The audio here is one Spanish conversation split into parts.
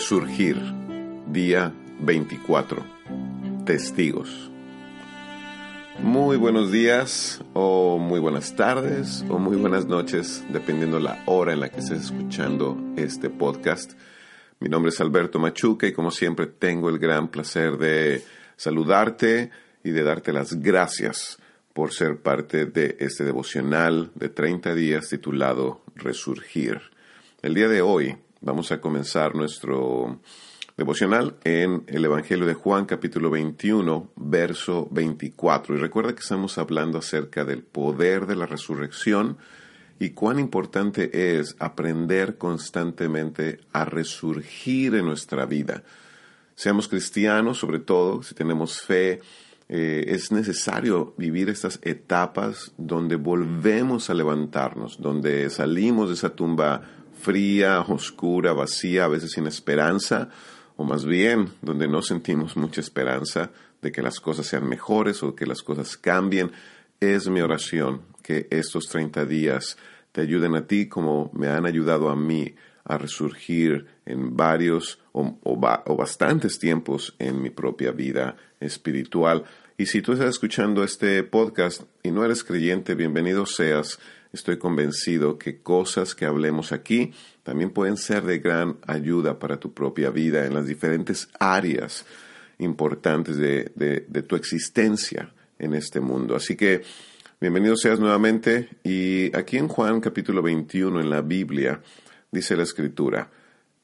Resurgir, día 24. Testigos. Muy buenos días o muy buenas tardes o muy buenas noches, dependiendo la hora en la que estés escuchando este podcast. Mi nombre es Alberto Machuca y como siempre tengo el gran placer de saludarte y de darte las gracias por ser parte de este devocional de 30 días titulado Resurgir. El día de hoy Vamos a comenzar nuestro devocional en el Evangelio de Juan capítulo 21, verso 24. Y recuerda que estamos hablando acerca del poder de la resurrección y cuán importante es aprender constantemente a resurgir en nuestra vida. Seamos cristianos, sobre todo, si tenemos fe, eh, es necesario vivir estas etapas donde volvemos a levantarnos, donde salimos de esa tumba fría, oscura, vacía, a veces sin esperanza, o más bien donde no sentimos mucha esperanza de que las cosas sean mejores o que las cosas cambien, es mi oración que estos 30 días te ayuden a ti como me han ayudado a mí a resurgir en varios o, o, bastantes tiempos en mi propia vida espiritual. Y si tú estás escuchando este podcast y no eres creyente, bienvenido seas estoy convencido que cosas que hablemos aquí también pueden ser de gran ayuda para tu propia vida en las diferentes áreas importantes de, tu existencia en este mundo. Así que bienvenido seas nuevamente y aquí en Juan capítulo 21 en la Biblia dice la escritura,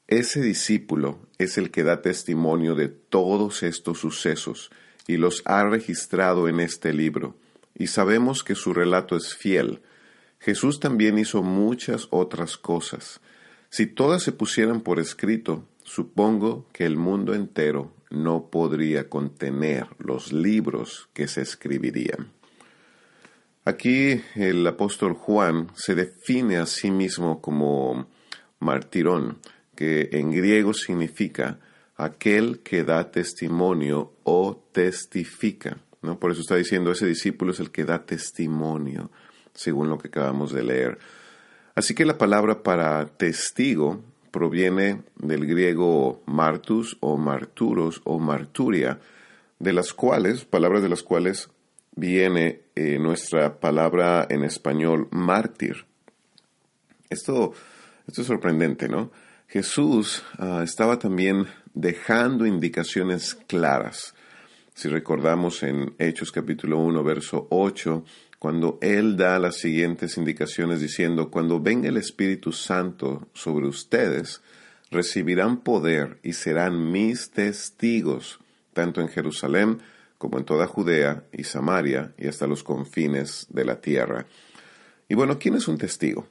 ese discípulo es el que da testimonio de todos estos sucesos y los ha registrado en este libro, y sabemos que su relato es fiel, Jesús también hizo muchas otras cosas. Si todas se pusieran por escrito, supongo que el mundo entero no podría contener los libros que se escribirían. Aquí el apóstol Juan se define a sí mismo como martirón, que en griego significa aquel que da testimonio o testifica. ¿no? Por eso está diciendo ese discípulo es el que da testimonio según lo que acabamos de leer. Así que la palabra para testigo proviene del griego martus o marturos o marturia, de las cuales, palabras de las cuales viene eh, nuestra palabra en español mártir. Esto, esto es sorprendente, ¿no? Jesús ah, estaba también dejando indicaciones claras. Si recordamos en Hechos capítulo 1, verso 8, cuando Él da las siguientes indicaciones diciendo, cuando venga el Espíritu Santo sobre ustedes, recibirán poder y serán mis testigos, tanto en Jerusalén como en toda Judea y Samaria y hasta los confines de la tierra. Y bueno, ¿quién es un testigo?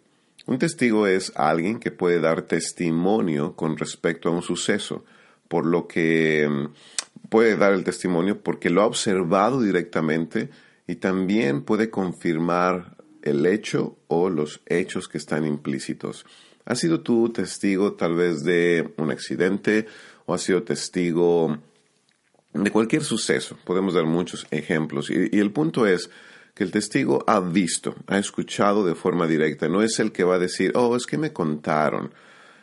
Un testigo es alguien que puede dar testimonio con respecto a un suceso, por lo que mm, puede dar el testimonio porque lo ha observado directamente y también puede confirmar el hecho o los hechos que están implícitos. ¿Has sido tú testigo tal vez de un accidente o has sido testigo de cualquier suceso? Podemos dar muchos ejemplos y, el punto es que el testigo ha visto, ha escuchado de forma directa, no es el que va a decir, oh, es que me contaron.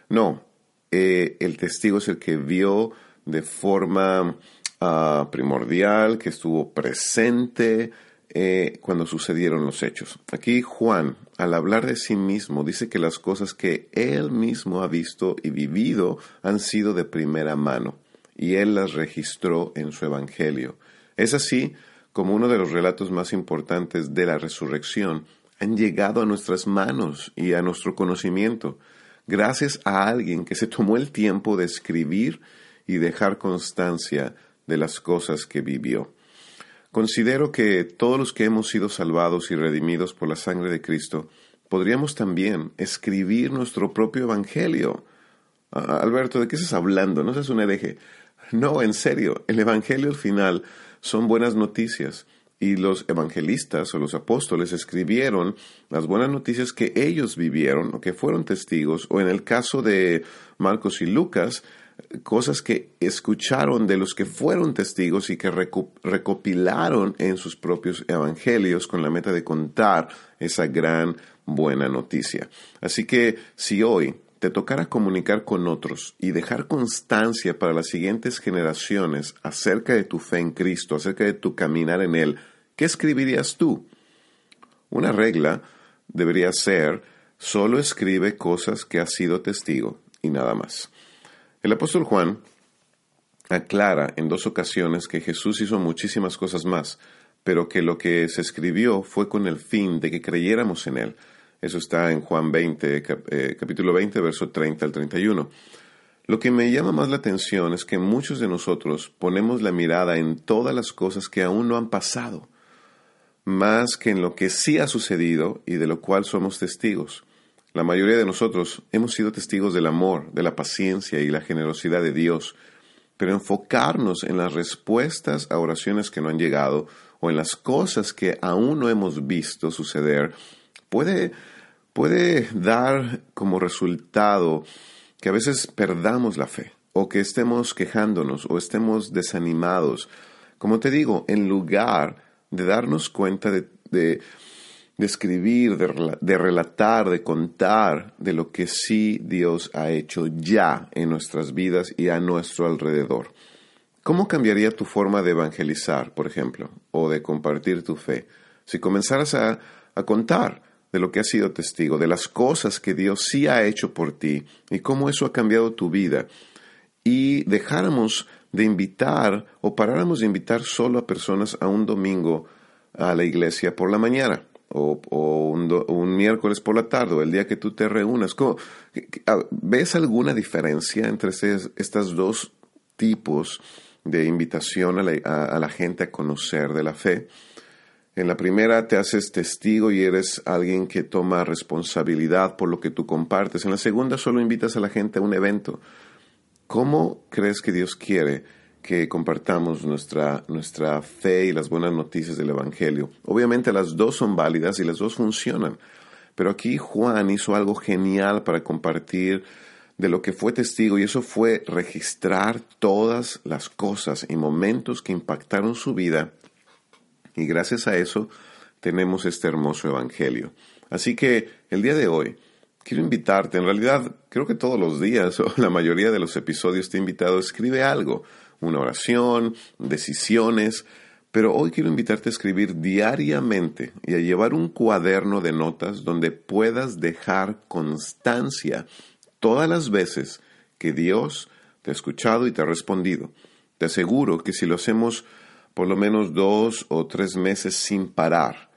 No, eh, el testigo es el que vio de forma ah, primordial, que estuvo presente, eh, cuando sucedieron los hechos. Aquí Juan, al hablar de sí mismo, dice que las cosas que él mismo ha visto y vivido han sido de primera mano, y él las registró en su Evangelio. Es así como uno de los relatos más importantes de la resurrección han llegado a nuestras manos y a nuestro conocimiento, gracias a alguien que se tomó el tiempo de escribir y dejar constancia de las cosas que vivió. Considero que todos los que hemos sido salvados y redimidos por la sangre de Cristo, podríamos también escribir nuestro propio Evangelio. Alberto, ¿de qué estás hablando? No seas un hereje. No, en serio, el Evangelio al final son buenas noticias y los evangelistas o los apóstoles escribieron las buenas noticias que ellos vivieron o que fueron testigos, o en el caso de Marcos y Lucas, cosas que escucharon de los que fueron testigos y que recopilaron en sus propios evangelios con la meta de contar esa gran buena noticia. Así que si hoy te tocara comunicar con otros y dejar constancia para las siguientes generaciones acerca de tu fe en Cristo, acerca de tu caminar en Él, ¿qué escribirías tú? Una regla debería ser, solo escribe cosas que has sido testigo y nada más. El apóstol Juan aclara en dos ocasiones que Jesús hizo muchísimas cosas más, pero que lo que se escribió fue con el fin de que creyéramos en Él. Eso está en Juan 20, eh, capítulo 20, verso 30 al 31. Lo que me llama más la atención es que muchos de nosotros ponemos la mirada en todas las cosas que aún no han pasado, más que en lo que sí ha sucedido y de lo cual somos testigos. La mayoría de nosotros hemos sido testigos del amor, de la paciencia y la generosidad de Dios, pero enfocarnos en las respuestas a oraciones que no han llegado o en las cosas que aún no hemos visto suceder puede, puede dar como resultado que a veces perdamos la fe o que estemos quejándonos o estemos desanimados. Como te digo, en lugar de darnos cuenta de de escribir, de, relatar, de contar de lo que sí Dios ha hecho ya en nuestras vidas y a nuestro alrededor. ¿Cómo cambiaría tu forma de evangelizar, por ejemplo, o de compartir tu fe, si comenzaras a, a contar de lo que has sido testigo, de las cosas que Dios sí ha hecho por ti y cómo eso ha cambiado tu vida, y dejáramos de invitar o paráramos de invitar solo a personas a un domingo a la iglesia por la mañana? O, un, miércoles por la tarde el día que tú te reúnas. ¿Ves alguna diferencia entre estos dos tipos de invitación a la, a la gente a conocer de la fe? En la primera te haces testigo y eres alguien que toma responsabilidad por lo que tú compartes. En la segunda solo invitas a la gente a un evento. ¿Cómo crees que Dios quiere que compartamos nuestra, nuestra fe y las buenas noticias del Evangelio. Obviamente las dos son válidas y las dos funcionan, pero aquí Juan hizo algo genial para compartir de lo que fue testigo y eso fue registrar todas las cosas y momentos que impactaron su vida y gracias a eso tenemos este hermoso Evangelio. Así que el día de hoy quiero invitarte, en realidad creo que todos los días o la mayoría de los episodios te he invitado, escribe algo una oración, decisiones, pero hoy quiero invitarte a escribir diariamente y a llevar un cuaderno de notas donde puedas dejar constancia todas las veces que Dios te ha escuchado y te ha respondido. Te aseguro que si lo hacemos por lo menos dos o tres meses sin parar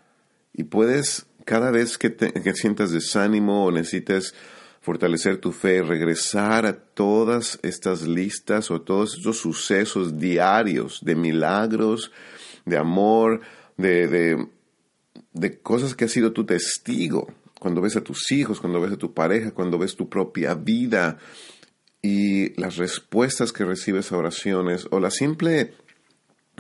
y puedes cada vez que, te, sientas desánimo o necesites fortalecer tu fe, regresar a todas estas listas o todos estos sucesos diarios de milagros, de amor, de, de, cosas que has sido tu testigo. Cuando ves a tus hijos, cuando ves a tu pareja, cuando ves tu propia vida y las respuestas que recibes a oraciones o la simple...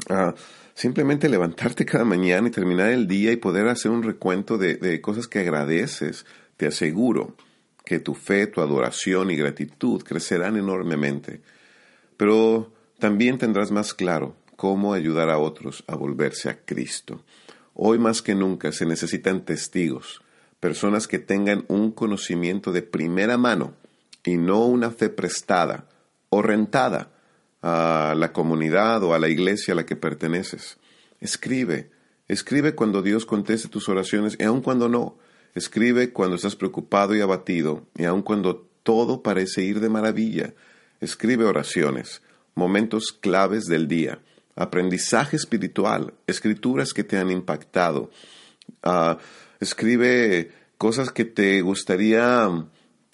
Ah, simplemente levantarte cada mañana y terminar el día y poder hacer un recuento de, de cosas que agradeces, te aseguro que tu fe, tu adoración y gratitud crecerán enormemente. Pero también tendrás más claro cómo ayudar a otros a volverse a Cristo. Hoy más que nunca se necesitan testigos, personas que tengan un conocimiento de primera mano y no una fe prestada o rentada a la comunidad o a la iglesia a la que perteneces. Escribe, escribe cuando Dios conteste tus oraciones y aun cuando no. Escribe cuando estás preocupado y abatido, y aun cuando todo parece ir de maravilla. Escribe oraciones, momentos claves del día, aprendizaje espiritual, escrituras que te han impactado, Ah, escribe cosas que te gustaría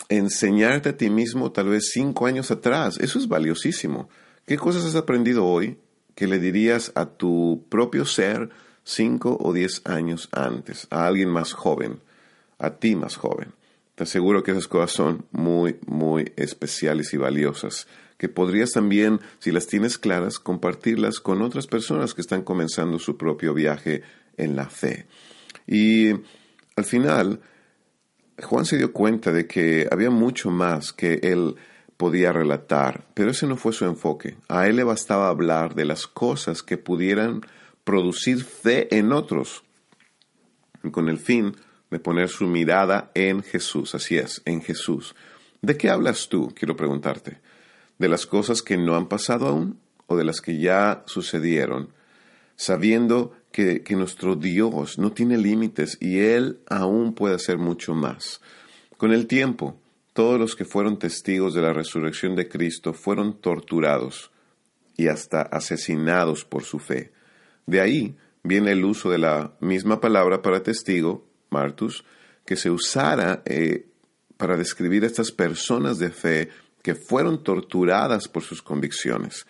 enseñarte a ti mismo tal vez cinco años atrás. Eso es valiosísimo. ¿Qué cosas has aprendido hoy que le dirías a tu propio ser cinco o diez años antes, a alguien más joven, a ti más joven? Te aseguro que esas cosas son muy, muy especiales y valiosas, que podrías también, si las tienes claras, compartirlas con otras personas que están comenzando su propio viaje en la fe. Y al final, Juan se dio cuenta de que había mucho más que él podía relatar, pero ese no fue su enfoque. A él le bastaba hablar de las cosas que pudieran producir fe en otros, con el fin de poner su mirada en Jesús. Así es, en Jesús. ¿De qué hablas tú? Quiero preguntarte. ¿De las cosas que no han pasado aún o de las que ya sucedieron? Sabiendo que, nuestro Dios no tiene límites y Él aún puede hacer mucho más. Con el tiempo, todos los que fueron testigos de la resurrección de Cristo fueron torturados y hasta asesinados por su fe. De ahí viene el uso de la misma palabra para testigo, Martus, que se usara eh, para describir a estas personas de fe que fueron torturadas por sus convicciones.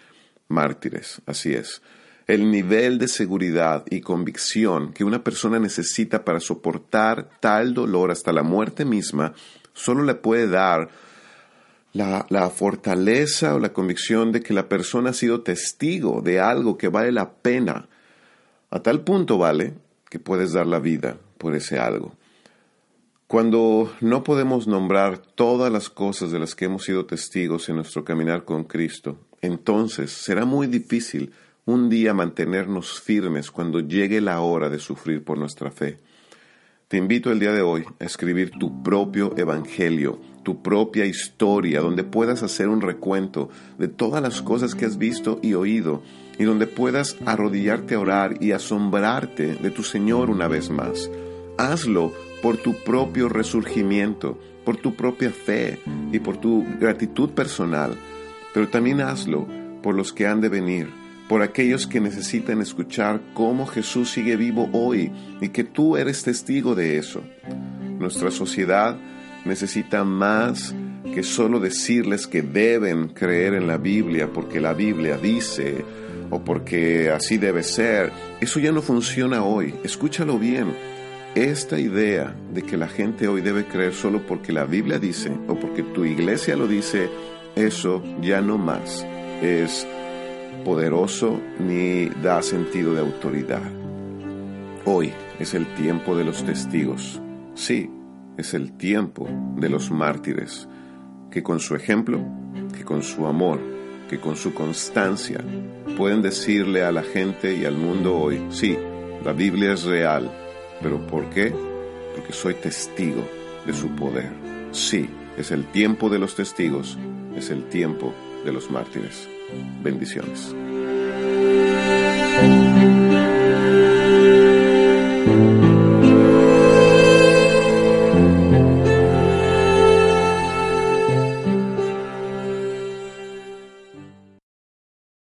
Mártires, así es el nivel de seguridad y convicción que una persona necesita para soportar tal dolor hasta la muerte misma, solo le puede dar la, la, fortaleza o la convicción de que la persona ha sido testigo de algo que vale la pena. A tal punto vale que puedes dar la vida por ese algo. Cuando no podemos nombrar todas las cosas de las que hemos sido testigos en nuestro caminar con Cristo, entonces será muy difícil un día mantenernos firmes cuando llegue la hora de sufrir por nuestra fe. Te invito el día de hoy a escribir tu propio evangelio, tu propia historia, donde puedas hacer un recuento de todas las cosas que has visto y oído, y donde puedas arrodillarte a orar y asombrarte de tu Señor una vez más. Hazlo por tu propio resurgimiento, por tu propia fe y por tu gratitud personal, pero también hazlo por los que han de venir por aquellos que necesitan escuchar cómo Jesús sigue vivo hoy y que tú eres testigo de eso. Nuestra sociedad necesita más que solo decirles que deben creer en la Biblia porque la Biblia dice o porque así debe ser. Eso ya no funciona hoy. Escúchalo bien. Esta idea de que la gente hoy debe creer solo porque la Biblia dice o porque tu iglesia lo dice, eso ya no más es poderoso ni da sentido de autoridad. Hoy es el tiempo de los testigos. Sí, es el tiempo de los mártires, que con su ejemplo, que con su amor, que con su constancia pueden decirle a la gente y al mundo hoy, sí, la Biblia es real, pero ¿por qué? Porque soy testigo de su poder. Sí, es el tiempo de los testigos, es el tiempo de los mártires. Bendiciones.